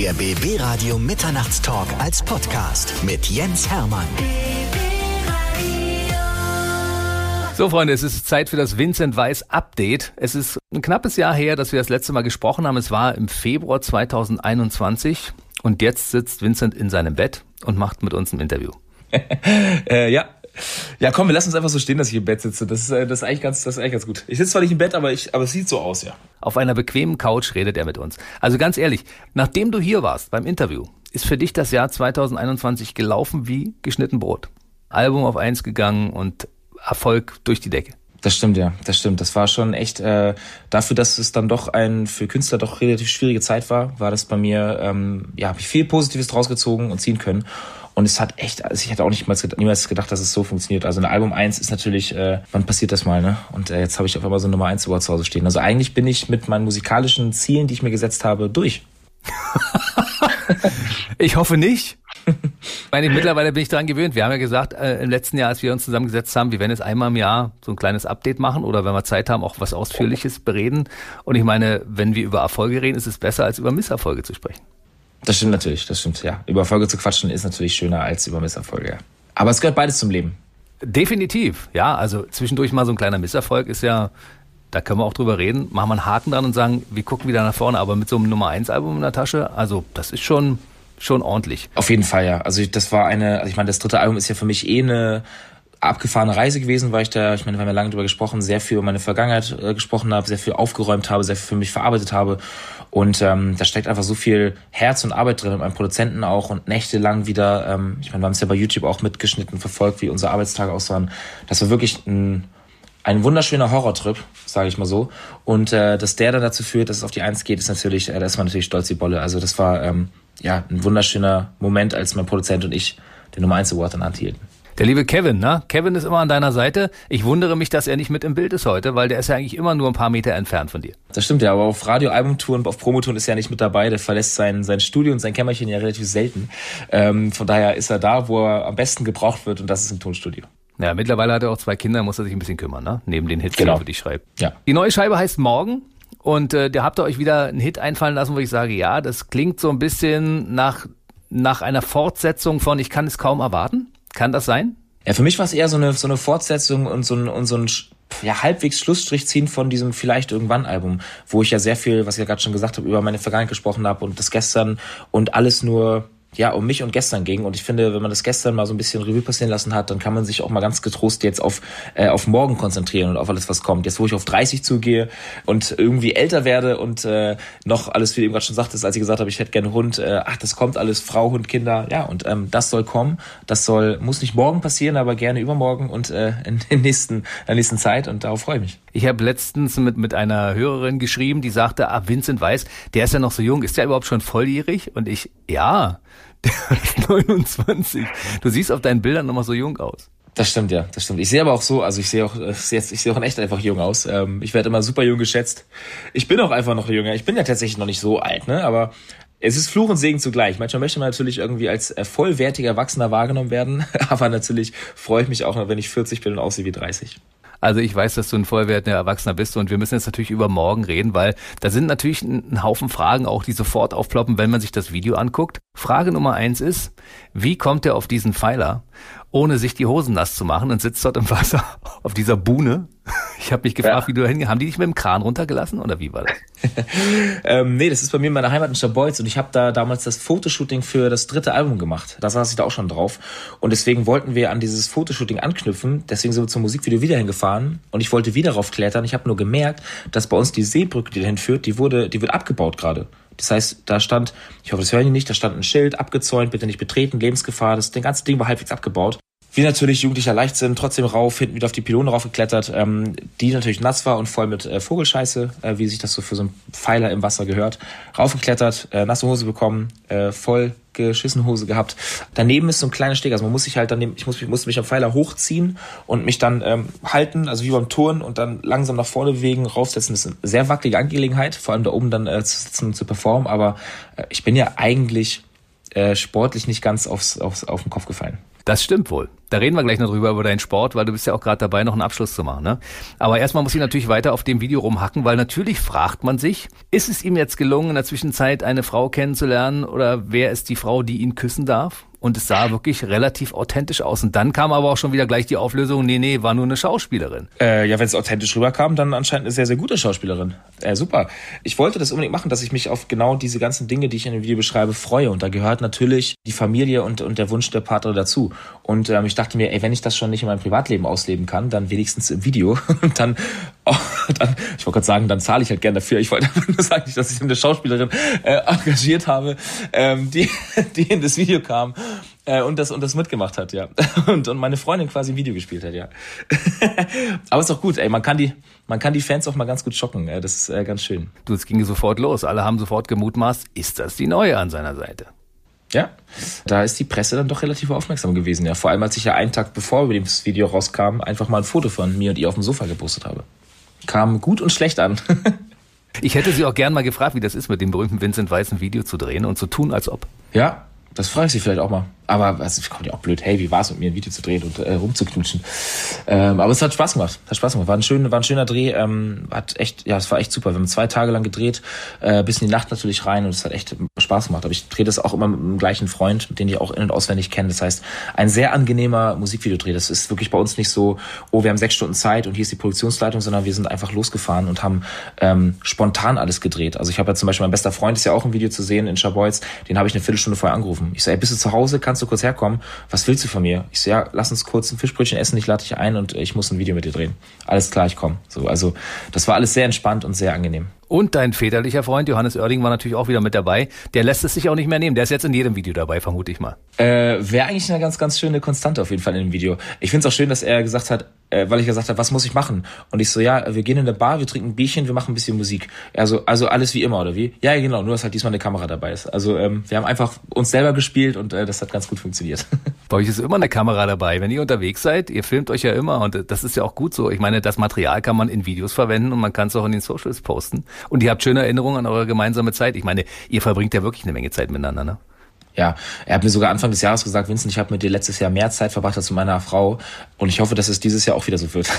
Der BB Radio Mitternachtstalk als Podcast mit Jens Hermann. So, Freunde, es ist Zeit für das Vincent Weiss Update. Es ist ein knappes Jahr her, dass wir das letzte Mal gesprochen haben. Es war im Februar 2021 und jetzt sitzt Vincent in seinem Bett und macht mit uns ein Interview. äh, ja, ja, komm, wir lassen uns einfach so stehen, dass ich im Bett sitze. Das ist, äh, das ist, eigentlich, ganz, das ist eigentlich ganz gut. Ich sitze zwar nicht im Bett, aber, ich, aber es sieht so aus, ja. Auf einer bequemen Couch redet er mit uns. Also ganz ehrlich, nachdem du hier warst beim Interview, ist für dich das Jahr 2021 gelaufen wie geschnitten Brot. Album auf eins gegangen und Erfolg durch die Decke. Das stimmt, ja, das stimmt. Das war schon echt, äh, dafür, dass es dann doch ein für Künstler doch relativ schwierige Zeit war, war das bei mir, ähm, ja, habe ich viel Positives draus gezogen und ziehen können. Und es hat echt, also ich hätte auch nicht mal, niemals gedacht, dass es so funktioniert. Also ein Album 1 ist natürlich, äh, wann passiert das mal, ne? Und äh, jetzt habe ich auf einmal so Nummer 1 Award zu Hause stehen. Also eigentlich bin ich mit meinen musikalischen Zielen, die ich mir gesetzt habe, durch. ich hoffe nicht. Ich meine, mittlerweile bin ich daran gewöhnt. Wir haben ja gesagt, äh, im letzten Jahr, als wir uns zusammengesetzt haben, wir werden jetzt einmal im Jahr so ein kleines Update machen oder wenn wir Zeit haben, auch was Ausführliches bereden. Und ich meine, wenn wir über Erfolge reden, ist es besser, als über Misserfolge zu sprechen. Das stimmt natürlich, das stimmt, ja. Über Erfolge zu quatschen ist natürlich schöner als über Misserfolge, ja. Aber es gehört beides zum Leben. Definitiv, ja. Also zwischendurch mal so ein kleiner Misserfolg ist ja, da können wir auch drüber reden, machen wir einen Haken dran und sagen, wir gucken wieder nach vorne, aber mit so einem Nummer 1 Album in der Tasche, also das ist schon, schon ordentlich. Auf jeden Fall, ja. Also das war eine, also ich meine, das dritte Album ist ja für mich eh eine abgefahrene Reise gewesen, weil ich da, ich meine, wir haben ja lange drüber gesprochen, sehr viel über meine Vergangenheit äh, gesprochen habe, sehr viel aufgeräumt habe, sehr viel für mich verarbeitet habe. Und ähm, da steckt einfach so viel Herz und Arbeit drin, mit meinem Produzenten auch und nächtelang wieder, ähm, ich meine, wir haben es ja bei YouTube auch mitgeschnitten, verfolgt, wie unsere Arbeitstage aussahen. Das war wirklich ein, ein wunderschöner Horrortrip, sage ich mal so. Und äh, dass der dann dazu führt, dass es auf die Eins geht, ist natürlich, äh, da ist man natürlich stolz wie Bolle. Also das war ähm, ja ein wunderschöner Moment, als mein Produzent und ich den Nummer 1 Award in Hand hielten. Der liebe Kevin, ne? Kevin ist immer an deiner Seite. Ich wundere mich, dass er nicht mit im Bild ist heute, weil der ist ja eigentlich immer nur ein paar Meter entfernt von dir. Das stimmt ja, aber auf Radio-Albumtouren, auf Promotouren ist er nicht mit dabei. Der verlässt sein, sein Studio und sein Kämmerchen ja relativ selten. Ähm, von daher ist er da, wo er am besten gebraucht wird und das ist im Tonstudio. Ja, mittlerweile hat er auch zwei Kinder, muss er sich ein bisschen kümmern, ne? Neben den Hits, genau. die er für dich schreibt. Ja. Die neue Scheibe heißt Morgen. Und äh, da habt ihr euch wieder einen Hit einfallen lassen, wo ich sage, ja, das klingt so ein bisschen nach, nach einer Fortsetzung von Ich kann es kaum erwarten. Kann das sein? Ja, für mich war es eher so eine, so eine Fortsetzung und so ein, und so ein ja, halbwegs Schlussstrich ziehen von diesem vielleicht irgendwann Album, wo ich ja sehr viel, was ich ja gerade schon gesagt habe, über meine Vergangenheit gesprochen habe und das gestern und alles nur ja, um mich und gestern ging. Und ich finde, wenn man das gestern mal so ein bisschen Revue passieren lassen hat, dann kann man sich auch mal ganz getrost jetzt auf, äh, auf morgen konzentrieren und auf alles, was kommt. Jetzt, wo ich auf 30 zugehe und irgendwie älter werde und äh, noch alles, wie du eben gerade schon sagtest, als ich gesagt habe, ich hätte gerne Hund, äh, ach, das kommt alles, Frau, Hund, Kinder, ja, und ähm, das soll kommen. Das soll, muss nicht morgen passieren, aber gerne übermorgen und äh, in, in, nächsten, in der nächsten Zeit und darauf freue ich mich. Ich habe letztens mit, mit einer Hörerin geschrieben, die sagte, ah, Vincent Weiß, der ist ja noch so jung, ist der überhaupt schon volljährig? Und ich, ja, der ist 29. Du siehst auf deinen Bildern nochmal so jung aus. Das stimmt, ja, das stimmt. Ich sehe aber auch so, also ich sehe auch, äh, ich sehe auch in echt einfach jung aus. Ähm, ich werde immer super jung geschätzt. Ich bin auch einfach noch jünger. Ich bin ja tatsächlich noch nicht so alt, ne? Aber es ist Fluch und Segen zugleich. Manchmal möchte man natürlich irgendwie als äh, vollwertiger Erwachsener wahrgenommen werden, aber natürlich freue ich mich auch noch, wenn ich 40 bin und aussehe wie 30. Also ich weiß, dass du ein vollwertiger Erwachsener bist und wir müssen jetzt natürlich über morgen reden, weil da sind natürlich ein Haufen Fragen auch, die sofort aufploppen, wenn man sich das Video anguckt. Frage Nummer eins ist, wie kommt er auf diesen Pfeiler, ohne sich die Hosen nass zu machen und sitzt dort im Wasser auf dieser Buhne? Ich habe mich gefragt, ja. wie du da hingehst. Haben die dich mit dem Kran runtergelassen oder wie war das? ähm, nee, das ist bei mir in meiner Heimat in Schabolz und ich habe da damals das Fotoshooting für das dritte Album gemacht. Da saß ich da auch schon drauf und deswegen wollten wir an dieses Fotoshooting anknüpfen. Deswegen sind wir zum Musikvideo wieder hingefahren und ich wollte wieder rauf klettern. Ich habe nur gemerkt, dass bei uns die Seebrücke, die dahin führt, die wurde, die wird abgebaut gerade. Das heißt, da stand, ich hoffe, das hören die nicht, da stand ein Schild, abgezäunt, bitte nicht betreten, Lebensgefahr. Das, das ganze Ding war halbwegs abgebaut. Wir natürlich jugendlicher Leichtsinn, trotzdem rauf, hinten wieder auf die Pylone raufgeklettert, ähm, die natürlich nass war und voll mit äh, Vogelscheiße, äh, wie sich das so für so einen Pfeiler im Wasser gehört. Raufgeklettert, äh, nasse Hose bekommen, äh, voll geschissen Hose gehabt. Daneben ist so ein kleiner Steg, also man muss sich halt dann, ich muss, ich musste mich am Pfeiler hochziehen und mich dann ähm, halten, also wie beim Turnen und dann langsam nach vorne bewegen, raufsetzen. Das ist eine sehr wackelige Angelegenheit, vor allem da oben dann äh, zu sitzen und zu performen, aber äh, ich bin ja eigentlich äh, sportlich nicht ganz aufs, aufs, auf den Kopf gefallen. Das stimmt wohl. Da reden wir gleich noch drüber über deinen Sport, weil du bist ja auch gerade dabei, noch einen Abschluss zu machen. Ne? Aber erstmal muss ich natürlich weiter auf dem Video rumhacken, weil natürlich fragt man sich, ist es ihm jetzt gelungen, in der Zwischenzeit eine Frau kennenzulernen oder wer ist die Frau, die ihn küssen darf? Und es sah wirklich relativ authentisch aus. Und dann kam aber auch schon wieder gleich die Auflösung, nee, nee, war nur eine Schauspielerin. Äh, ja, wenn es authentisch rüberkam, dann anscheinend eine sehr, sehr gute Schauspielerin. Äh, super. Ich wollte das unbedingt machen, dass ich mich auf genau diese ganzen Dinge, die ich in dem Video beschreibe, freue. Und da gehört natürlich die Familie und, und der Wunsch der Partner dazu. Und ähm, ich dachte mir, ey, wenn ich das schon nicht in meinem Privatleben ausleben kann, dann wenigstens im Video. Und dann, oh, dann ich wollte gerade sagen, dann zahle ich halt gern dafür. Ich wollte nur sagen, dass ich eine Schauspielerin äh, engagiert habe, ähm, die, die in das Video kam äh, und das und das mitgemacht hat, ja. Und, und meine Freundin quasi Video gespielt hat, ja. Aber ist doch gut, ey, man kann die man kann die Fans auch mal ganz gut schocken, das ist äh, ganz schön. Du, es ging sofort los. Alle haben sofort gemutmaßt, ist das die neue an seiner Seite? Ja, da ist die Presse dann doch relativ aufmerksam gewesen, ja. Vor allem, als ich ja einen Tag bevor das Video rauskam, einfach mal ein Foto von mir und ihr auf dem Sofa gepostet habe. Kam gut und schlecht an. ich hätte sie auch gern mal gefragt, wie das ist, mit dem berühmten Vincent Weiss ein Video zu drehen und zu tun, als ob. Ja, das frage ich sie vielleicht auch mal. Aber es kommt ja auch blöd, hey, wie war es mit mir ein Video zu drehen und äh, rumzuknutschen. Ähm, aber es hat Spaß gemacht. Hat Spaß gemacht. War ein, schön, war ein schöner Dreh. Ähm, hat echt, ja, es war echt super. Wir haben zwei Tage lang gedreht, äh, bis in die Nacht natürlich rein und es hat echt Spaß gemacht. Aber ich drehe das auch immer mit dem gleichen Freund, den ich auch in- und auswendig kenne. Das heißt, ein sehr angenehmer Musikvideodreh. Das ist wirklich bei uns nicht so, oh, wir haben sechs Stunden Zeit und hier ist die Produktionsleitung, sondern wir sind einfach losgefahren und haben ähm, spontan alles gedreht. Also ich habe ja zum Beispiel, mein bester Freund ist ja auch im Video zu sehen in Schabolz, den habe ich eine Viertelstunde vorher angerufen. Ich so, ey, bist du zu Hause? Kannst du kurz herkommen? Was willst du von mir? Ich so, ja, lass uns kurz ein Fischbrötchen essen, ich lade dich ein und ich muss ein Video mit dir drehen. Alles klar, ich komme. So, also das war alles sehr entspannt und sehr angenehm. Und dein väterlicher Freund Johannes Oerding war natürlich auch wieder mit dabei. Der lässt es sich auch nicht mehr nehmen. Der ist jetzt in jedem Video dabei, vermute ich mal. Äh, Wäre eigentlich eine ganz, ganz schöne Konstante auf jeden Fall in dem Video. Ich finde es auch schön, dass er gesagt hat, äh, weil ich gesagt habe, was muss ich machen? Und ich so, ja, wir gehen in eine Bar, wir trinken ein Bierchen, wir machen ein bisschen Musik. Also, also alles wie immer, oder wie? Ja, genau, nur dass halt diesmal eine Kamera dabei ist. Also ähm, wir haben einfach uns selber gespielt und äh, das hat ganz gut funktioniert. Bei euch ist immer eine Kamera dabei. Wenn ihr unterwegs seid, ihr filmt euch ja immer und das ist ja auch gut so. Ich meine, das Material kann man in Videos verwenden und man kann es auch in den Socials posten. Und ihr habt schöne Erinnerungen an eure gemeinsame Zeit. Ich meine, ihr verbringt ja wirklich eine Menge Zeit miteinander, ne? Ja, er hat mir sogar Anfang des Jahres gesagt, Vincent, ich habe mit dir letztes Jahr mehr Zeit verbracht als mit meiner Frau und ich hoffe, dass es dieses Jahr auch wieder so wird.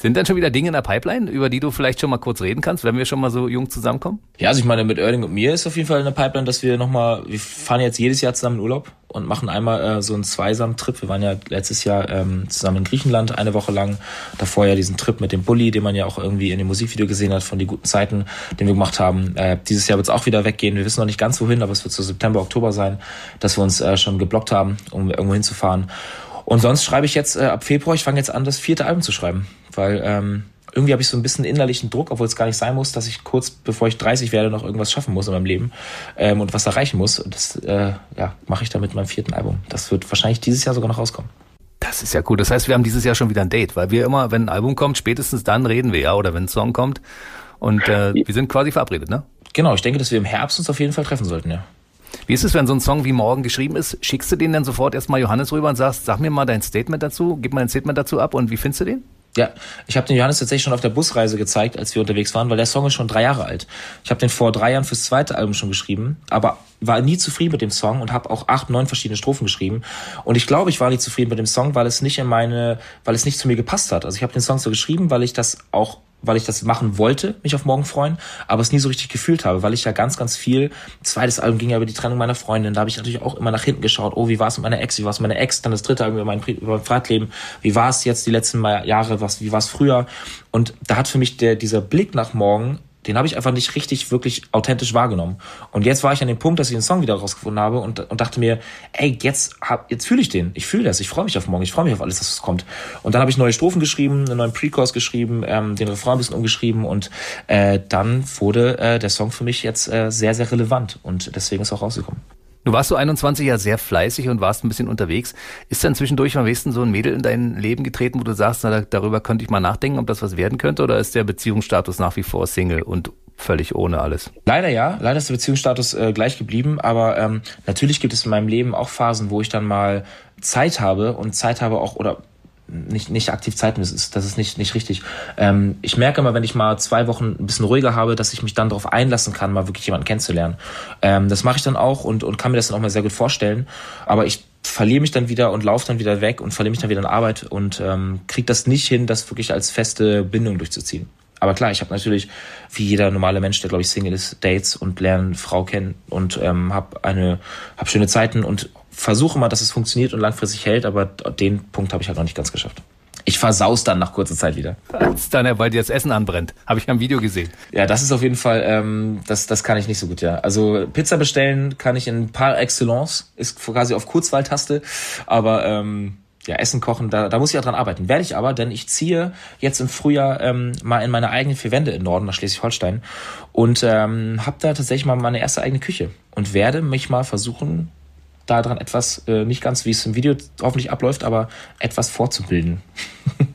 Sind denn schon wieder Dinge in der Pipeline, über die du vielleicht schon mal kurz reden kannst, wenn wir schon mal so jung zusammenkommen? Ja, also ich meine, mit Erling und mir ist auf jeden Fall in der Pipeline, dass wir nochmal, wir fahren jetzt jedes Jahr zusammen in Urlaub und machen einmal äh, so einen Zweisam-Trip. Wir waren ja letztes Jahr ähm, zusammen in Griechenland eine Woche lang. Davor ja diesen Trip mit dem Bulli, den man ja auch irgendwie in dem Musikvideo gesehen hat von die guten Zeiten, den wir gemacht haben. Äh, dieses Jahr wird es auch wieder weggehen. Wir wissen noch nicht ganz wohin, aber es wird so September, Oktober sein, dass wir uns äh, schon geblockt haben, um irgendwo hinzufahren. Und sonst schreibe ich jetzt äh, ab Februar, ich fange jetzt an, das vierte Album zu schreiben, weil ähm, irgendwie habe ich so ein bisschen innerlichen Druck, obwohl es gar nicht sein muss, dass ich kurz bevor ich 30 werde noch irgendwas schaffen muss in meinem Leben ähm, und was erreichen muss. Und das äh, ja, mache ich dann mit meinem vierten Album. Das wird wahrscheinlich dieses Jahr sogar noch rauskommen. Das ist ja cool. Das heißt, wir haben dieses Jahr schon wieder ein Date, weil wir immer, wenn ein Album kommt, spätestens dann reden wir ja oder wenn ein Song kommt. Und äh, wir sind quasi verabredet, ne? Genau, ich denke, dass wir im Herbst uns auf jeden Fall treffen sollten, ja. Wie ist es, wenn so ein Song wie Morgen geschrieben ist? Schickst du den dann sofort erstmal Johannes rüber und sagst, sag mir mal dein Statement dazu, gib mal ein Statement dazu ab und wie findest du den? Ja, ich habe den Johannes tatsächlich schon auf der Busreise gezeigt, als wir unterwegs waren, weil der Song ist schon drei Jahre alt. Ich habe den vor drei Jahren fürs zweite Album schon geschrieben, aber war nie zufrieden mit dem Song und habe auch acht, neun verschiedene Strophen geschrieben. Und ich glaube, ich war nicht zufrieden mit dem Song, weil es nicht in meine, weil es nicht zu mir gepasst hat. Also ich habe den Song so geschrieben, weil ich das auch weil ich das machen wollte, mich auf morgen freuen, aber es nie so richtig gefühlt habe, weil ich ja ganz, ganz viel, zweites Album ging ja über die Trennung meiner Freundin, da habe ich natürlich auch immer nach hinten geschaut, oh, wie war es mit meiner Ex, wie war es mit meiner Ex, dann das dritte Album über mein, über mein Privatleben, wie war es jetzt die letzten Jahre, was, wie war es früher? Und da hat für mich der, dieser Blick nach morgen den habe ich einfach nicht richtig, wirklich authentisch wahrgenommen. Und jetzt war ich an dem Punkt, dass ich den Song wieder rausgefunden habe und, und dachte mir, ey, jetzt, hab, jetzt fühle ich den. Ich fühle das. Ich freue mich auf morgen. Ich freue mich auf alles, was kommt. Und dann habe ich neue Strophen geschrieben, einen neuen Pre-Chorus geschrieben, ähm, den Refrain ein bisschen umgeschrieben und äh, dann wurde äh, der Song für mich jetzt äh, sehr, sehr relevant und deswegen ist auch rausgekommen. Du warst so 21 ja sehr fleißig und warst ein bisschen unterwegs. Ist dann zwischendurch am besten so ein Mädel in dein Leben getreten, wo du sagst, na, darüber könnte ich mal nachdenken, ob das was werden könnte? Oder ist der Beziehungsstatus nach wie vor Single und völlig ohne alles? Leider ja, leider ist der Beziehungsstatus äh, gleich geblieben. Aber ähm, natürlich gibt es in meinem Leben auch Phasen, wo ich dann mal Zeit habe und Zeit habe auch oder nicht, nicht aktiv Zeit das ist, das ist nicht, nicht richtig. Ähm, ich merke immer, wenn ich mal zwei Wochen ein bisschen ruhiger habe, dass ich mich dann darauf einlassen kann, mal wirklich jemanden kennenzulernen. Ähm, das mache ich dann auch und, und kann mir das dann auch mal sehr gut vorstellen. Aber ich verliere mich dann wieder und laufe dann wieder weg und verliere mich dann wieder in Arbeit und ähm, kriege das nicht hin, das wirklich als feste Bindung durchzuziehen. Aber klar, ich habe natürlich, wie jeder normale Mensch, der glaube ich Single ist, Dates und lerne Frau kennen und ähm, habe eine, habe schöne Zeiten und versuche mal, dass es funktioniert und langfristig hält, aber den Punkt habe ich halt noch nicht ganz geschafft. Ich versaus dann nach kurzer Zeit wieder. Dann, weil dir das Essen anbrennt. Habe ich am Video gesehen. Ja, das ist auf jeden Fall, ähm, das, das kann ich nicht so gut, ja. Also Pizza bestellen kann ich in par excellence, ist quasi auf Kurzwahltaste, aber ähm, ja, Essen kochen, da, da muss ich auch dran arbeiten. Werde ich aber, denn ich ziehe jetzt im Frühjahr ähm, mal in meine eigenen vier Wände im Norden nach Schleswig-Holstein und ähm, habe da tatsächlich mal meine erste eigene Küche und werde mich mal versuchen, daran etwas, äh, nicht ganz wie es im Video hoffentlich abläuft, aber etwas vorzubilden.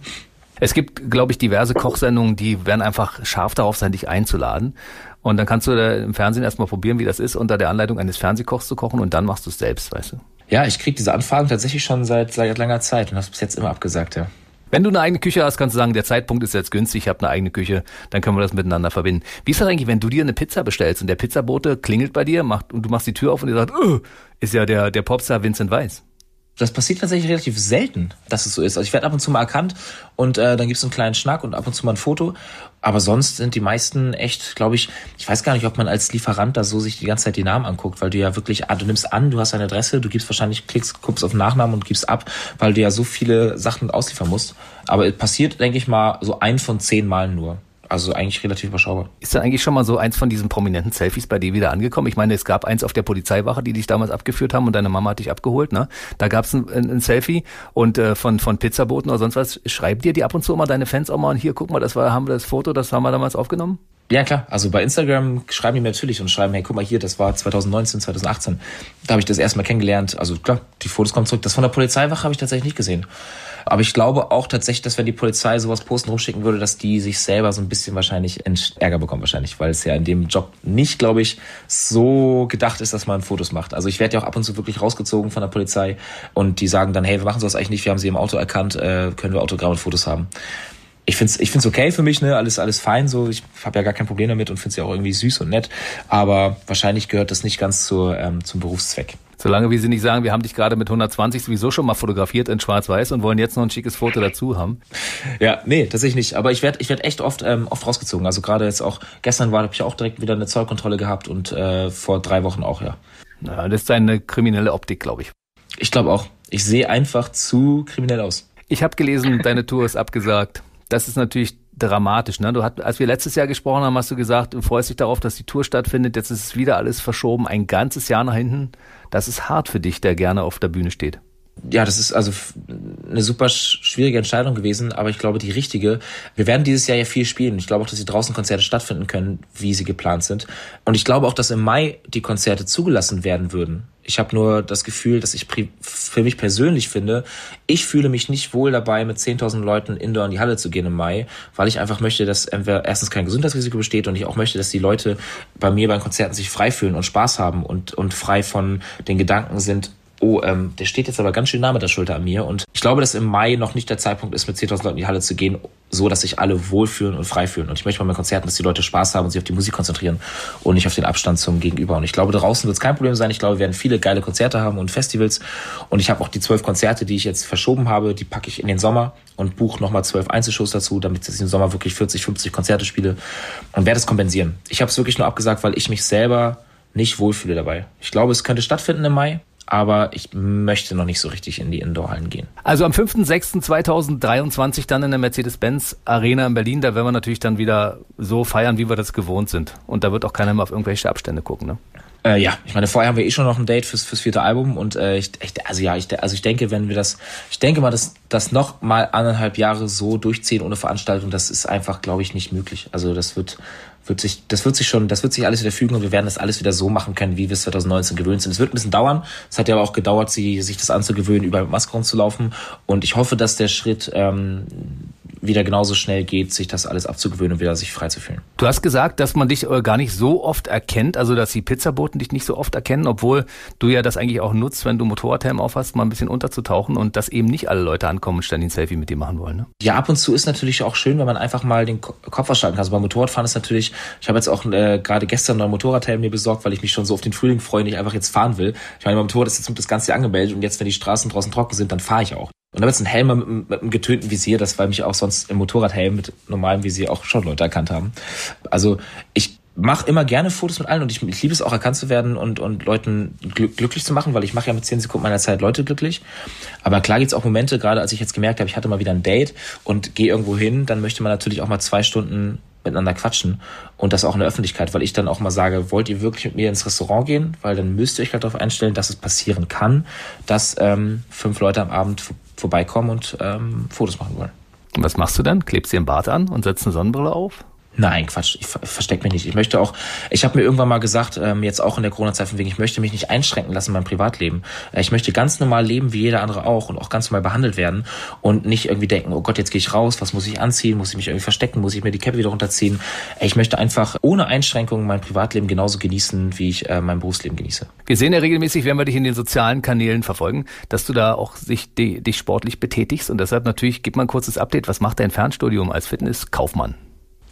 Es gibt, glaube ich, diverse Kochsendungen, die werden einfach scharf darauf sein, dich einzuladen. Und dann kannst du im Fernsehen erstmal probieren, wie das ist, unter der Anleitung eines Fernsehkochs zu kochen und dann machst du es selbst, weißt du. Ja, ich kriege diese Anfragen tatsächlich schon seit, seit langer Zeit und habe bis jetzt immer abgesagt, ja. Wenn du eine eigene Küche hast, kannst du sagen, der Zeitpunkt ist jetzt günstig, ich habe eine eigene Küche, dann können wir das miteinander verbinden. Wie ist das eigentlich, wenn du dir eine Pizza bestellst und der Pizzabote klingelt bei dir macht, und du machst die Tür auf und er sagt, oh, ist ja der, der Popstar Vincent Weiss? Das passiert tatsächlich relativ selten, dass es so ist. Also ich werde ab und zu mal erkannt und äh, dann gibt es einen kleinen Schnack und ab und zu mal ein Foto. Aber sonst sind die meisten echt, glaube ich, ich weiß gar nicht, ob man als Lieferant da so sich die ganze Zeit die Namen anguckt, weil du ja wirklich, ah, du nimmst an, du hast eine Adresse, du gibst wahrscheinlich, klickst, guckst auf Nachnamen und gibst ab, weil du ja so viele Sachen ausliefern musst. Aber es passiert, denke ich mal, so ein von zehn Malen nur. Also eigentlich relativ überschaubar. Ist da eigentlich schon mal so eins von diesen prominenten Selfies bei dir wieder angekommen? Ich meine, es gab eins auf der Polizeiwache, die dich damals abgeführt haben und deine Mama hat dich abgeholt, ne? Da gab es ein, ein, Selfie und äh, von, von Pizzaboten oder sonst was. Schreiben dir die ab und zu mal deine Fans auch mal, hier, guck mal, das war, haben wir das Foto, das haben wir damals aufgenommen? Ja, klar. Also bei Instagram schreiben die mir natürlich und schreiben, hey, guck mal hier, das war 2019, 2018. Da habe ich das erstmal kennengelernt. Also klar, die Fotos kommen zurück. Das von der Polizeiwache habe ich tatsächlich nicht gesehen. Aber ich glaube auch tatsächlich, dass wenn die Polizei sowas posten rumschicken würde, dass die sich selber so ein bisschen wahrscheinlich Ärger bekommen wahrscheinlich, weil es ja in dem Job nicht, glaube ich, so gedacht ist, dass man Fotos macht. Also ich werde ja auch ab und zu wirklich rausgezogen von der Polizei und die sagen dann, hey, wir machen sowas eigentlich nicht, wir haben sie im Auto erkannt, äh, können wir Autogramm und Fotos haben ich find's ich find's okay für mich, ne, alles alles fein so. Ich habe ja gar kein Problem damit und find's ja auch irgendwie süß und nett, aber wahrscheinlich gehört das nicht ganz zur, ähm, zum Berufszweck. Solange wie sie nicht sagen, wir haben dich gerade mit 120 sowieso schon mal fotografiert in Schwarz-Weiß und wollen jetzt noch ein schickes Foto dazu haben. Ja, nee, tatsächlich nicht. Aber ich werde ich werd echt oft ähm, oft rausgezogen. Also gerade jetzt auch gestern war, habe ich auch direkt wieder eine Zollkontrolle gehabt und äh, vor drei Wochen auch, ja. Na, das ist eine kriminelle Optik, glaube ich. Ich glaube auch. Ich sehe einfach zu kriminell aus. Ich habe gelesen, deine Tour ist abgesagt das ist natürlich dramatisch. Ne? Du hat, als wir letztes Jahr gesprochen haben, hast du gesagt, du freust dich darauf, dass die Tour stattfindet. Jetzt ist es wieder alles verschoben, ein ganzes Jahr nach hinten. Das ist hart für dich, der gerne auf der Bühne steht. Ja, das ist also eine super schwierige Entscheidung gewesen, aber ich glaube die richtige. Wir werden dieses Jahr ja viel spielen. Ich glaube auch, dass die draußen Konzerte stattfinden können, wie sie geplant sind. Und ich glaube auch, dass im Mai die Konzerte zugelassen werden würden. Ich habe nur das Gefühl, dass ich für mich persönlich finde, ich fühle mich nicht wohl dabei, mit 10.000 Leuten indoor in die Halle zu gehen im Mai, weil ich einfach möchte, dass erstens kein Gesundheitsrisiko besteht und ich auch möchte, dass die Leute bei mir beim Konzerten sich frei fühlen und Spaß haben und, und frei von den Gedanken sind, oh, ähm, der steht jetzt aber ganz schön nah mit der Schulter an mir. Und ich glaube, dass im Mai noch nicht der Zeitpunkt ist, mit 10.000 Leuten in die Halle zu gehen, so dass sich alle wohlfühlen und frei fühlen. Und ich möchte bei meinen Konzerten, dass die Leute Spaß haben und sich auf die Musik konzentrieren und nicht auf den Abstand zum Gegenüber. Und ich glaube, draußen wird es kein Problem sein. Ich glaube, wir werden viele geile Konzerte haben und Festivals. Und ich habe auch die zwölf Konzerte, die ich jetzt verschoben habe, die packe ich in den Sommer und buche nochmal zwölf Einzelshows dazu, damit ich im Sommer wirklich 40, 50 Konzerte spiele und werde es kompensieren. Ich habe es wirklich nur abgesagt, weil ich mich selber nicht wohlfühle dabei. Ich glaube, es könnte stattfinden im Mai aber ich möchte noch nicht so richtig in die Indoor-Hallen gehen. Also am 5.6.2023 dann in der Mercedes-Benz Arena in Berlin, da werden wir natürlich dann wieder so feiern, wie wir das gewohnt sind. Und da wird auch keiner mehr auf irgendwelche Abstände gucken, ne? Äh, ja, ich meine, vorher haben wir eh schon noch ein Date fürs, fürs vierte Album und äh, ich, ich, also ja, ich, also ich denke, wenn wir das, ich denke mal, dass das noch mal anderthalb Jahre so durchziehen ohne Veranstaltung, das ist einfach, glaube ich, nicht möglich. Also das wird wird sich, das wird sich schon, das wird sich alles wieder fügen und wir werden das alles wieder so machen können, wie wir es 2019 gewöhnt sind. Es wird ein bisschen dauern. Es hat ja aber auch gedauert, sie, sich das anzugewöhnen, überall mit Maske rumzulaufen. Und ich hoffe, dass der Schritt ähm, wieder genauso schnell geht, sich das alles abzugewöhnen und wieder sich frei zu fühlen. Du hast gesagt, dass man dich äh, gar nicht so oft erkennt, also dass die Pizzaboten dich nicht so oft erkennen, obwohl du ja das eigentlich auch nutzt, wenn du Motorradhelm aufhast, mal ein bisschen unterzutauchen und dass eben nicht alle Leute ankommen und ständig ein Selfie mit dir machen wollen. Ne? Ja, ab und zu ist natürlich auch schön, wenn man einfach mal den Kopf ausschalten kann. Also beim Motorradfahren ist natürlich, ich habe jetzt auch äh, gerade gestern einen Motorradhelm mir besorgt, weil ich mich schon so auf den Frühling freue und ich einfach jetzt fahren will. Ich meine, beim Motorrad ist jetzt das ganze Jahr angemeldet und jetzt, wenn die Straßen draußen trocken sind, dann fahre ich auch. Und damit ist ein Helm mit, mit einem getönten Visier, das weil mich auch sonst im Motorradhelm mit normalem Visier auch schon Leute erkannt haben. Also ich mache immer gerne Fotos mit allen und ich, ich liebe es auch erkannt zu werden und, und Leuten glück, glücklich zu machen, weil ich mache ja mit zehn Sekunden meiner Zeit Leute glücklich. Aber klar gibt's auch Momente, gerade als ich jetzt gemerkt habe, ich hatte mal wieder ein Date und gehe irgendwo hin, dann möchte man natürlich auch mal zwei Stunden miteinander quatschen und das auch in der Öffentlichkeit, weil ich dann auch mal sage, wollt ihr wirklich mit mir ins Restaurant gehen? Weil dann müsst ihr euch halt darauf einstellen, dass es passieren kann, dass ähm, fünf Leute am Abend vorbeikommen und ähm, Fotos machen wollen. Und was machst du dann? Klebst dir einen Bart an und setzt eine Sonnenbrille auf? Nein, Quatsch, ich verstecke mich nicht. Ich möchte auch, ich habe mir irgendwann mal gesagt, ähm, jetzt auch in der Corona-Zeit von wegen, ich möchte mich nicht einschränken lassen in meinem Privatleben. Äh, ich möchte ganz normal leben, wie jeder andere auch und auch ganz normal behandelt werden und nicht irgendwie denken, oh Gott, jetzt gehe ich raus, was muss ich anziehen, muss ich mich irgendwie verstecken, muss ich mir die Cappe wieder runterziehen. Ich möchte einfach ohne Einschränkungen mein Privatleben genauso genießen, wie ich äh, mein Berufsleben genieße. Wir sehen ja regelmäßig, wenn wir dich in den sozialen Kanälen verfolgen, dass du da auch sich, dich sportlich betätigst und deshalb natürlich, gib mal ein kurzes Update, was macht dein Fernstudium als Fitnesskaufmann?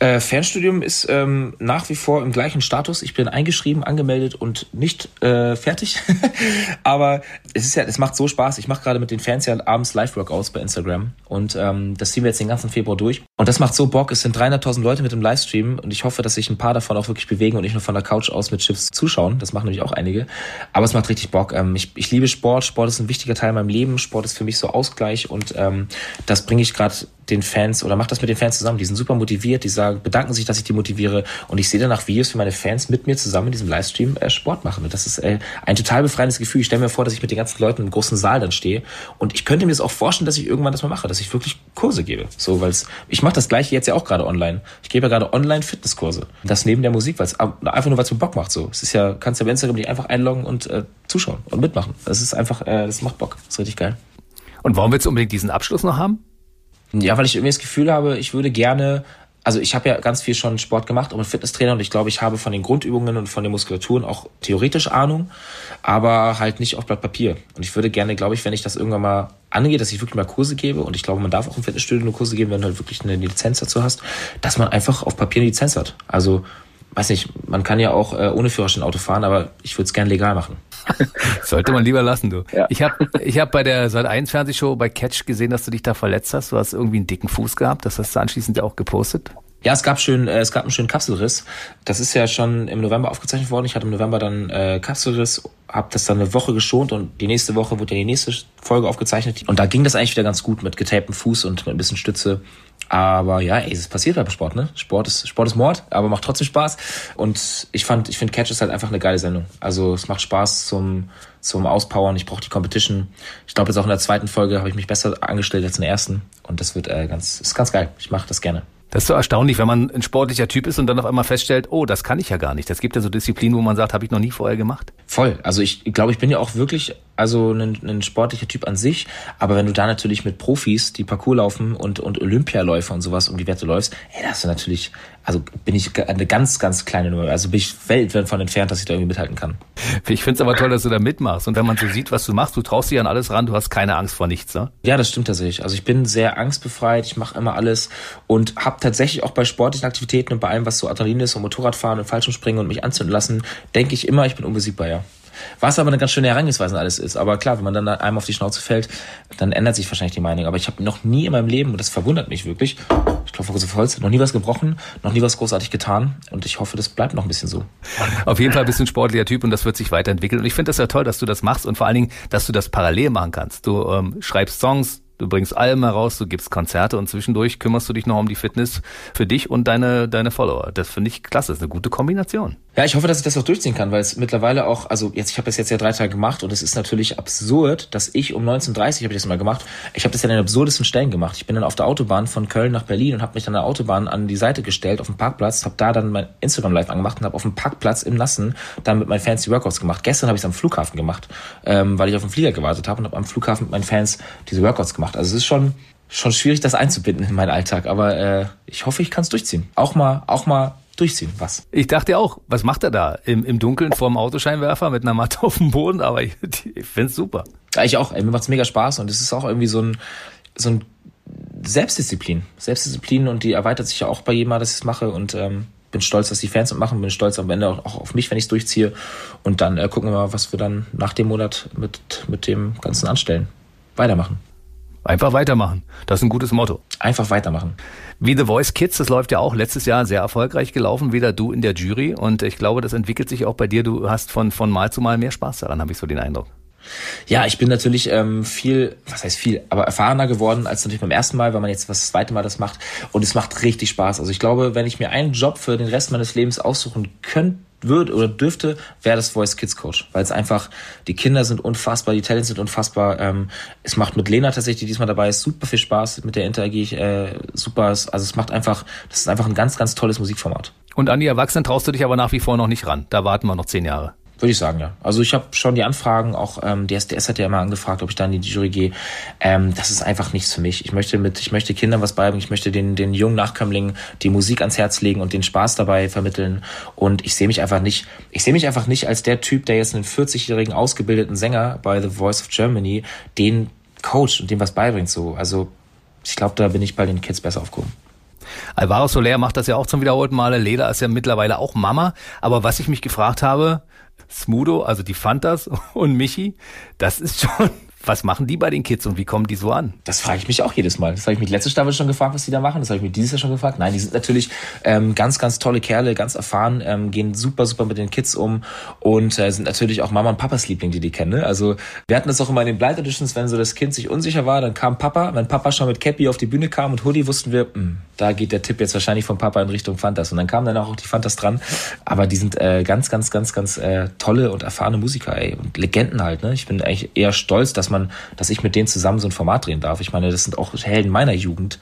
Äh, Fernstudium ist ähm, nach wie vor im gleichen Status. Ich bin eingeschrieben, angemeldet und nicht äh, fertig. Aber es ist ja, es macht so Spaß. Ich mache gerade mit den Fans ja abends Live-Workouts bei Instagram und ähm, das ziehen wir jetzt den ganzen Februar durch. Und das macht so Bock. Es sind 300.000 Leute mit dem Livestream und ich hoffe, dass sich ein paar davon auch wirklich bewegen und nicht nur von der Couch aus mit Chips zuschauen. Das machen nämlich auch einige. Aber es macht richtig Bock. Ähm, ich, ich liebe Sport. Sport ist ein wichtiger Teil meinem Leben. Sport ist für mich so Ausgleich und ähm, das bringe ich gerade den Fans oder macht das mit den Fans zusammen. Die sind super motiviert, die sagen, bedanken sich, dass ich die motiviere und ich sehe danach Videos, wie meine Fans mit mir zusammen in diesem Livestream äh, Sport machen. Und das ist äh, ein total befreiendes Gefühl. Ich stelle mir vor, dass ich mit den ganzen Leuten im großen Saal dann stehe und ich könnte mir das auch vorstellen, dass ich irgendwann das mal mache, dass ich wirklich Kurse gebe. So, weil ich mache das gleiche jetzt ja auch gerade online. Ich gebe ja gerade online Fitnesskurse. Das neben der Musik, weil es einfach nur weil es mir Bock macht. So, es ist ja, kannst ja bei Instagram dich einfach einloggen und äh, zuschauen und mitmachen. Das ist einfach, äh, das macht Bock. Das ist richtig geil. Und warum willst du unbedingt diesen Abschluss noch haben? Ja, weil ich irgendwie das Gefühl habe, ich würde gerne also ich habe ja ganz viel schon Sport gemacht, auch mit Fitnesstrainer und ich glaube, ich habe von den Grundübungen und von den Muskulaturen auch theoretisch Ahnung, aber halt nicht auf Blatt Papier. Und ich würde gerne, glaube ich, wenn ich das irgendwann mal angehe, dass ich wirklich mal Kurse gebe und ich glaube, man darf auch im Fitnessstudio nur Kurse geben, wenn du halt wirklich eine Lizenz dazu hast, dass man einfach auf Papier eine Lizenz hat. Also weiß nicht, man kann ja auch äh, ohne Führerschein Auto fahren, aber ich würde es gern legal machen. Sollte man lieber lassen, du. Ja. Ich habe ich hab bei der Sat 1 Fernsehshow bei Catch gesehen, dass du dich da verletzt hast. Du hast irgendwie einen dicken Fuß gehabt. Das hast du anschließend ja auch gepostet. Ja, es gab schön, äh, es gab einen schönen Kapselriss. Das ist ja schon im November aufgezeichnet worden. Ich hatte im November dann äh, Kapselriss, habe das dann eine Woche geschont und die nächste Woche wurde ja die nächste Folge aufgezeichnet. Und da ging das eigentlich wieder ganz gut mit getaptem Fuß und mit ein bisschen Stütze. Aber ja, ey, es passiert halt bei Sport, ne? Sport ist, Sport ist Mord, aber macht trotzdem Spaß. Und ich fand, ich finde Catch ist halt einfach eine geile Sendung. Also es macht Spaß zum, zum Auspowern. Ich brauche die Competition. Ich glaube jetzt auch in der zweiten Folge habe ich mich besser angestellt als in der ersten. Und das wird äh, ganz, ist ganz geil. Ich mache das gerne. Das ist so erstaunlich, wenn man ein sportlicher Typ ist und dann auf einmal feststellt, oh, das kann ich ja gar nicht. Das gibt ja so Disziplinen, wo man sagt, habe ich noch nie vorher gemacht. Voll. Also ich glaube, ich bin ja auch wirklich also ein, ein sportlicher Typ an sich. Aber wenn du da natürlich mit Profis, die Parcours laufen und, und Olympialäufer und sowas um die Wette läufst, ey, da hast du natürlich, also bin ich eine ganz, ganz kleine Nummer. Also bin ich weit von entfernt, dass ich da irgendwie mithalten kann. Ich finde es aber toll, dass du da mitmachst. Und wenn man so sieht, was du machst, du traust dich an alles ran, du hast keine Angst vor nichts, ne? Ja, das stimmt tatsächlich. Also ich bin sehr angstbefreit, ich mache immer alles und habe tatsächlich auch bei sportlichen Aktivitäten und bei allem, was so Adrenalin ist und Motorradfahren und Fallschirmspringen und mich anzünden lassen, denke ich immer, ich bin unbesiegbar, ja. Was aber eine ganz schöne Herangehensweise alles ist. Aber klar, wenn man dann einmal auf die Schnauze fällt, dann ändert sich wahrscheinlich die Meinung. Aber ich habe noch nie in meinem Leben, und das verwundert mich wirklich, auf Holz, noch nie was gebrochen, noch nie was großartig getan. Und ich hoffe, das bleibt noch ein bisschen so. Auf jeden Fall bist du ein sportlicher Typ und das wird sich weiterentwickeln. Und ich finde das ja toll, dass du das machst und vor allen Dingen, dass du das parallel machen kannst. Du ähm, schreibst Songs, Du bringst Alben heraus, du gibst Konzerte und zwischendurch kümmerst du dich noch um die Fitness für dich und deine, deine Follower. Das finde ich klasse, das ist eine gute Kombination. Ja, ich hoffe, dass ich das auch durchziehen kann, weil es mittlerweile auch, also jetzt, ich habe das jetzt ja drei Tage gemacht und es ist natürlich absurd, dass ich um 19.30 Uhr habe ich das mal gemacht. Ich habe das ja an den absurdesten Stellen gemacht. Ich bin dann auf der Autobahn von Köln nach Berlin und habe mich an der Autobahn an die Seite gestellt, auf dem Parkplatz, habe da dann mein Instagram Live angemacht und habe auf dem Parkplatz im Nassen dann mit meinen Fans die Workouts gemacht. Gestern habe ich es am Flughafen gemacht, ähm, weil ich auf den Flieger gewartet habe und habe am Flughafen mit meinen Fans diese Workouts gemacht. Also es ist schon, schon schwierig, das einzubinden in meinen Alltag. Aber äh, ich hoffe, ich kann es durchziehen. Auch mal, auch mal durchziehen. Was? Ich dachte auch, was macht er da? Im, im Dunkeln vor dem Autoscheinwerfer mit einer Matte auf dem Boden? Aber ich, ich finde es super. Ja, ich auch. Ey, mir macht's mega Spaß und es ist auch irgendwie so ein, so ein Selbstdisziplin. Selbstdisziplin und die erweitert sich ja auch bei jedem Mal, dass ich es mache und ähm, bin stolz, dass die Fans machen, bin stolz am Ende auch, auf mich, wenn ich es durchziehe. Und dann äh, gucken wir mal, was wir dann nach dem Monat mit, mit dem Ganzen anstellen. Weitermachen. Einfach weitermachen. Das ist ein gutes Motto. Einfach weitermachen. Wie The Voice Kids, das läuft ja auch letztes Jahr sehr erfolgreich gelaufen, wieder du in der Jury. Und ich glaube, das entwickelt sich auch bei dir. Du hast von, von Mal zu Mal mehr Spaß daran, habe ich so den Eindruck. Ja, ich bin natürlich ähm, viel, was heißt viel, aber erfahrener geworden als natürlich beim ersten Mal, weil man jetzt was das zweite Mal das macht. Und es macht richtig Spaß. Also ich glaube, wenn ich mir einen Job für den Rest meines Lebens aussuchen könnte, würde oder dürfte, wäre das Voice Kids Coach, weil es einfach die Kinder sind unfassbar, die Talents sind unfassbar. Ähm, es macht mit Lena tatsächlich, die diesmal dabei ist, super viel Spaß. Mit der interagiere ich äh, super. Also es macht einfach, das ist einfach ein ganz, ganz tolles Musikformat. Und an die Erwachsenen traust du dich aber nach wie vor noch nicht ran. Da warten wir noch zehn Jahre. Würde ich sagen, ja. Also ich habe schon die Anfragen, auch ähm, die SDS hat ja immer angefragt, ob ich da in die Jury gehe. Ähm, das ist einfach nichts für mich. Ich möchte mit, ich möchte Kindern was beibringen, ich möchte den, den jungen Nachkömmlingen die Musik ans Herz legen und den Spaß dabei vermitteln. Und ich sehe mich einfach nicht, ich sehe mich einfach nicht als der Typ, der jetzt einen 40-jährigen ausgebildeten Sänger bei The Voice of Germany den coacht und dem was beibringt. So, also ich glaube, da bin ich bei den Kids besser aufgehoben. Alvaro Soler macht das ja auch zum wiederholten Male. Leda ist ja mittlerweile auch Mama. Aber was ich mich gefragt habe, Smudo, also die Fantas und Michi, das ist schon was machen die bei den Kids und wie kommen die so an? Das frage ich mich auch jedes Mal. Das habe ich mich letzte Staffel schon gefragt, was die da machen. Das habe ich mich dieses Jahr schon gefragt. Nein, die sind natürlich ähm, ganz, ganz tolle Kerle, ganz erfahren, ähm, gehen super, super mit den Kids um und äh, sind natürlich auch Mama und Papas Liebling, die die kennen. Ne? Also wir hatten das auch immer in den Blind Editions, wenn so das Kind sich unsicher war, dann kam Papa. Wenn Papa schon mit Cappy auf die Bühne kam und Hoodie, wussten wir, mh, hm, da geht der Tipp jetzt wahrscheinlich vom Papa in Richtung Fantas. Und dann kamen dann auch die Fantas dran. Aber die sind äh, ganz, ganz, ganz, ganz äh, tolle und erfahrene Musiker ey. und Legenden halt. Ne? Ich bin eigentlich eher stolz, dass man, dass ich mit denen zusammen so ein Format drehen darf. Ich meine, das sind auch Helden meiner Jugend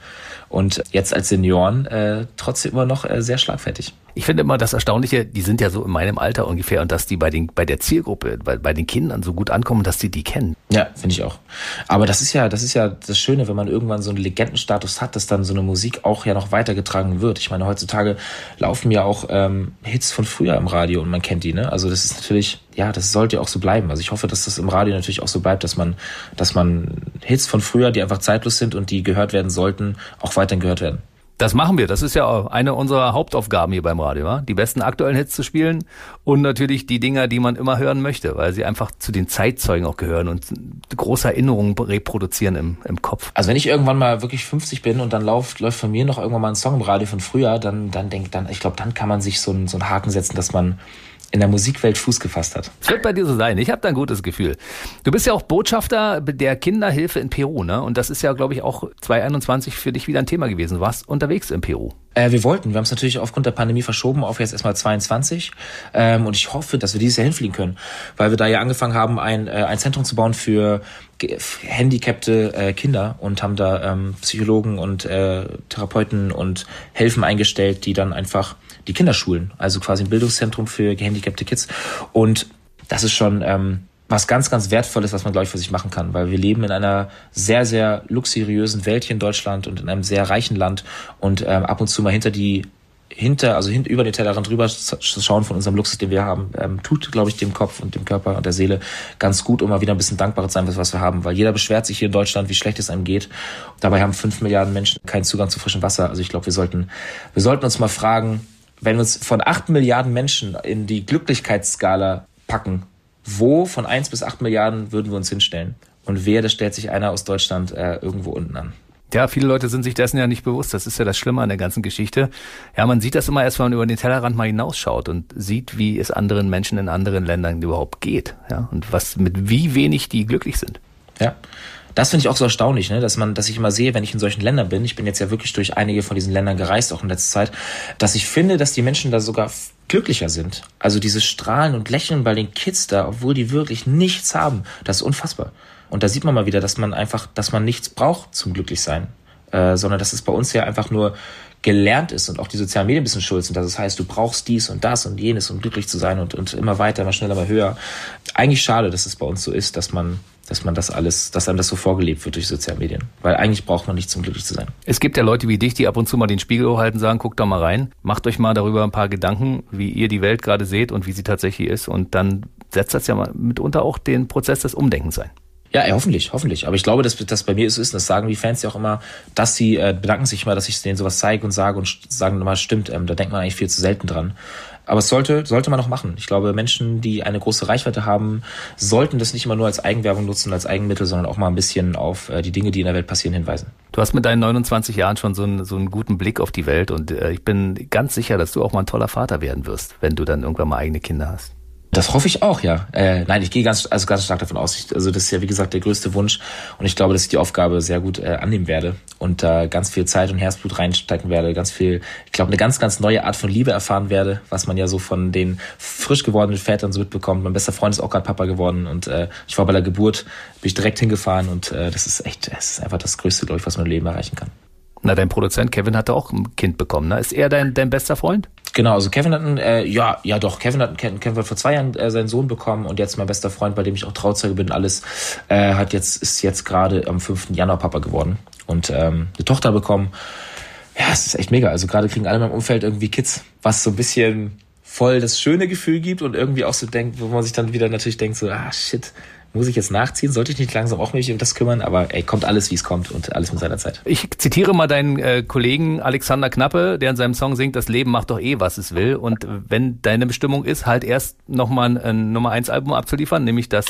und jetzt als Senioren äh, trotzdem immer noch äh, sehr schlagfertig. Ich finde immer das Erstaunliche, die sind ja so in meinem Alter ungefähr und dass die bei den bei der Zielgruppe, bei, bei den Kindern so gut ankommen, dass die die kennen. Ja, finde ich auch. Aber das ist ja, das ist ja das Schöne, wenn man irgendwann so einen Legendenstatus hat, dass dann so eine Musik auch ja noch weitergetragen wird. Ich meine, heutzutage laufen ja auch ähm, Hits von früher im Radio und man kennt die, ne? Also das ist natürlich, ja, das sollte auch so bleiben. Also ich hoffe, dass das im Radio natürlich auch so bleibt, dass man, dass man Hits von früher, die einfach zeitlos sind und die gehört werden sollten, auch weiterhin gehört werden. Das machen wir. Das ist ja eine unserer Hauptaufgaben hier beim Radio, wa? die besten aktuellen Hits zu spielen und natürlich die Dinger, die man immer hören möchte, weil sie einfach zu den Zeitzeugen auch gehören und große Erinnerungen reproduzieren im, im Kopf. Also wenn ich irgendwann mal wirklich 50 bin und dann läuft, läuft von mir noch irgendwann mal ein Song im Radio von früher, dann, dann denkt dann, ich glaube, dann kann man sich so einen, so einen Haken setzen, dass man in der Musikwelt Fuß gefasst hat. Es wird bei dir so sein. Ich habe da ein gutes Gefühl. Du bist ja auch Botschafter der Kinderhilfe in Peru, ne? Und das ist ja, glaube ich, auch 2021 für dich wieder ein Thema gewesen. Du warst unterwegs in Peru. Äh, wir wollten. Wir haben es natürlich aufgrund der Pandemie verschoben auf jetzt erstmal 22. Ähm, und ich hoffe, dass wir dieses Jahr hinfliegen können. Weil wir da ja angefangen haben, ein, äh, ein Zentrum zu bauen für handicapte äh, Kinder und haben da ähm, Psychologen und äh, Therapeuten und Helfen eingestellt, die dann einfach die Kinder schulen. Also quasi ein Bildungszentrum für gehandicapte Kids. Und das ist schon ähm, was ganz, ganz Wertvolles, was man, glaube ich, für sich machen kann, weil wir leben in einer sehr, sehr luxuriösen Welt hier in Deutschland und in einem sehr reichen Land und ähm, ab und zu mal hinter die hinter, also hin, über den Tellerrand drüber zu schauen von unserem Luxus, den wir haben, ähm, tut, glaube ich, dem Kopf und dem Körper und der Seele ganz gut, um mal wieder ein bisschen dankbarer zu sein, was wir haben. Weil jeder beschwert sich hier in Deutschland, wie schlecht es einem geht. Dabei haben fünf Milliarden Menschen keinen Zugang zu frischem Wasser. Also ich glaube, wir sollten, wir sollten uns mal fragen, wenn wir uns von acht Milliarden Menschen in die Glücklichkeitsskala packen, wo von eins bis acht Milliarden würden wir uns hinstellen? Und wer, da stellt sich einer aus Deutschland äh, irgendwo unten an. Ja, viele Leute sind sich dessen ja nicht bewusst. Das ist ja das Schlimme an der ganzen Geschichte. Ja, man sieht das immer erst, wenn man über den Tellerrand mal hinausschaut und sieht, wie es anderen Menschen in anderen Ländern überhaupt geht. Ja, und was, mit wie wenig die glücklich sind. Ja. Das finde ich auch so erstaunlich, ne? dass man, dass ich immer sehe, wenn ich in solchen Ländern bin, ich bin jetzt ja wirklich durch einige von diesen Ländern gereist, auch in letzter Zeit, dass ich finde, dass die Menschen da sogar glücklicher sind. Also dieses Strahlen und Lächeln bei den Kids da, obwohl die wirklich nichts haben, das ist unfassbar. Und da sieht man mal wieder, dass man einfach, dass man nichts braucht zum Glücklichsein, äh, sondern dass es bei uns ja einfach nur gelernt ist und auch die sozialen Medien ein bisschen schuld sind, dass es heißt, du brauchst dies und das und jenes, um glücklich zu sein und, und immer weiter, immer schneller, immer höher. Eigentlich schade, dass es bei uns so ist, dass man, dass man das alles, dass einem das so vorgelebt wird durch soziale Medien. Weil eigentlich braucht man nichts, um glücklich zu sein. Es gibt ja Leute wie dich, die ab und zu mal den Spiegel hochhalten sagen, guckt doch mal rein, macht euch mal darüber ein paar Gedanken, wie ihr die Welt gerade seht und wie sie tatsächlich ist und dann setzt das ja mal mitunter auch den Prozess des Umdenkens ein. Ja, ja, hoffentlich, hoffentlich. Aber ich glaube, dass das bei mir so ist, das sagen die Fans ja auch immer, dass sie äh, bedanken sich mal, dass ich denen sowas zeige und sage und sagen mal, stimmt, ähm, da denkt man eigentlich viel zu selten dran. Aber es sollte, sollte man noch machen. Ich glaube, Menschen, die eine große Reichweite haben, sollten das nicht immer nur als Eigenwerbung nutzen, als Eigenmittel, sondern auch mal ein bisschen auf äh, die Dinge, die in der Welt passieren, hinweisen. Du hast mit deinen 29 Jahren schon so einen, so einen guten Blick auf die Welt und äh, ich bin ganz sicher, dass du auch mal ein toller Vater werden wirst, wenn du dann irgendwann mal eigene Kinder hast. Das hoffe ich auch, ja. Äh, nein, ich gehe ganz, also ganz stark davon aus. Ich, also das ist ja wie gesagt der größte Wunsch und ich glaube, dass ich die Aufgabe sehr gut äh, annehmen werde und da äh, ganz viel Zeit und Herzblut reinstecken werde, ganz viel, ich glaube, eine ganz, ganz neue Art von Liebe erfahren werde, was man ja so von den frisch gewordenen Vätern so mitbekommt. Mein bester Freund ist auch gerade Papa geworden und äh, ich war bei der Geburt, bin ich direkt hingefahren und äh, das ist echt, es ist einfach das Größte, glaube ich, was man im Leben erreichen kann. Na, dein Produzent Kevin hatte auch ein Kind bekommen. Ne? Ist er dein, dein bester Freund? Genau, also Kevin hat einen, äh, ja, ja doch, Kevin hat Kevin, Kevin hat vor zwei Jahren äh, seinen Sohn bekommen und jetzt mein bester Freund, bei dem ich auch Trauzeuge bin, alles, äh, hat jetzt, ist jetzt gerade am 5. Januar Papa geworden und ähm, eine Tochter bekommen. Ja, es ist echt mega. Also gerade kriegen alle in meinem Umfeld irgendwie Kids, was so ein bisschen voll das schöne Gefühl gibt und irgendwie auch so denkt, wo man sich dann wieder natürlich denkt, so, ah shit, muss ich jetzt nachziehen? Sollte ich nicht langsam auch mich um das kümmern? Aber ey, kommt alles, wie es kommt und alles mit seiner Zeit. Ich zitiere mal deinen äh, Kollegen Alexander Knappe, der in seinem Song singt, das Leben macht doch eh, was es will. Und wenn deine Bestimmung ist, halt erst nochmal ein, ein Nummer 1 Album abzuliefern, nämlich das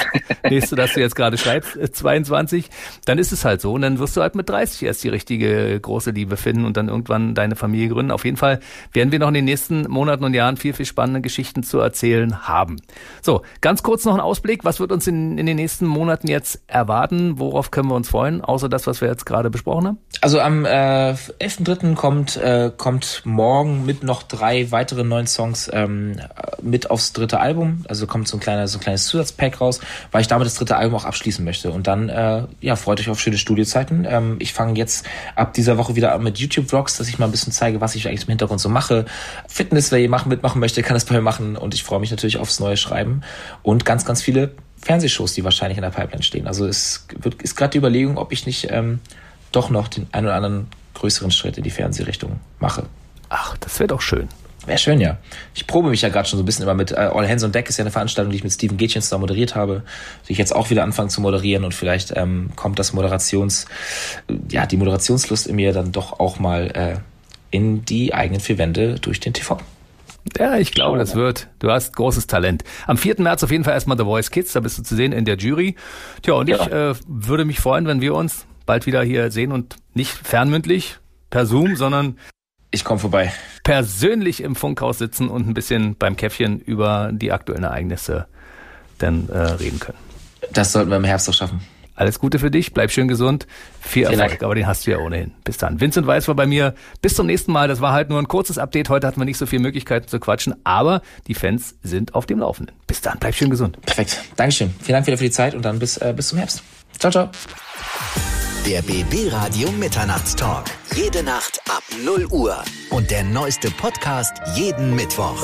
nächste, das du jetzt gerade schreibst, 22, äh, dann ist es halt so. Und dann wirst du halt mit 30 erst die richtige große Liebe finden und dann irgendwann deine Familie gründen. Auf jeden Fall werden wir noch in den nächsten Monaten und Jahren viel, viel spannende Geschichten zu erzählen haben. So, ganz kurz noch ein Ausblick. Was wird uns in, in den nächsten Monaten jetzt erwarten? Worauf können wir uns freuen, außer das, was wir jetzt gerade besprochen haben? Also am äh, 11.3. kommt, äh, kommt morgen mit noch drei weiteren neuen Songs ähm, mit aufs dritte Album. Also kommt so ein, kleiner, so ein kleines Zusatzpack raus, weil ich damit das dritte Album auch abschließen möchte. Und dann, äh, ja, freut euch auf schöne Studiozeiten. Ähm, ich fange jetzt ab dieser Woche wieder an mit YouTube-Vlogs, dass ich mal ein bisschen zeige, was ich eigentlich im Hintergrund so mache. Fitness, wer ihr machen, mitmachen möchte, kann es bei mir machen. Und ich freue mich natürlich aufs neue Schreiben. Und ganz, ganz viele Fernsehshows, die wahrscheinlich in der Pipeline stehen. Also es wird, ist gerade die Überlegung, ob ich nicht ähm, doch noch den einen oder anderen größeren Schritt in die Fernsehrichtung mache. Ach, das wäre doch schön. Wäre schön, ja. Ich probe mich ja gerade schon so ein bisschen immer mit äh, All Hands on Deck ist ja eine Veranstaltung, die ich mit Steven Gätchens da moderiert habe, die ich jetzt auch wieder anfange zu moderieren und vielleicht ähm, kommt das Moderations, ja, die Moderationslust in mir dann doch auch mal äh, in die eigenen vier Wände durch den TV. Ja, ich glaube, das wird. Du hast großes Talent. Am 4. März auf jeden Fall erstmal The Voice Kids, da bist du zu sehen in der Jury. Tja, und ja. ich äh, würde mich freuen, wenn wir uns bald wieder hier sehen und nicht fernmündlich per Zoom, sondern ich komme vorbei. Persönlich im Funkhaus sitzen und ein bisschen beim Käffchen über die aktuellen Ereignisse dann äh, reden können. Das sollten wir im Herbst auch schaffen. Alles Gute für dich, bleib schön gesund, viel Vielen Erfolg, Dank. aber den hast du ja ohnehin. Bis dann. Vincent Weiß war bei mir. Bis zum nächsten Mal. Das war halt nur ein kurzes Update. Heute hatten wir nicht so viele Möglichkeiten zu quatschen, aber die Fans sind auf dem Laufenden. Bis dann, bleib schön gesund. Perfekt. Dankeschön. Vielen Dank wieder für die Zeit und dann bis, äh, bis zum Herbst. Ciao, ciao. Der BB Radio Mitternachtstalk. Jede Nacht ab 0 Uhr. Und der neueste Podcast jeden Mittwoch.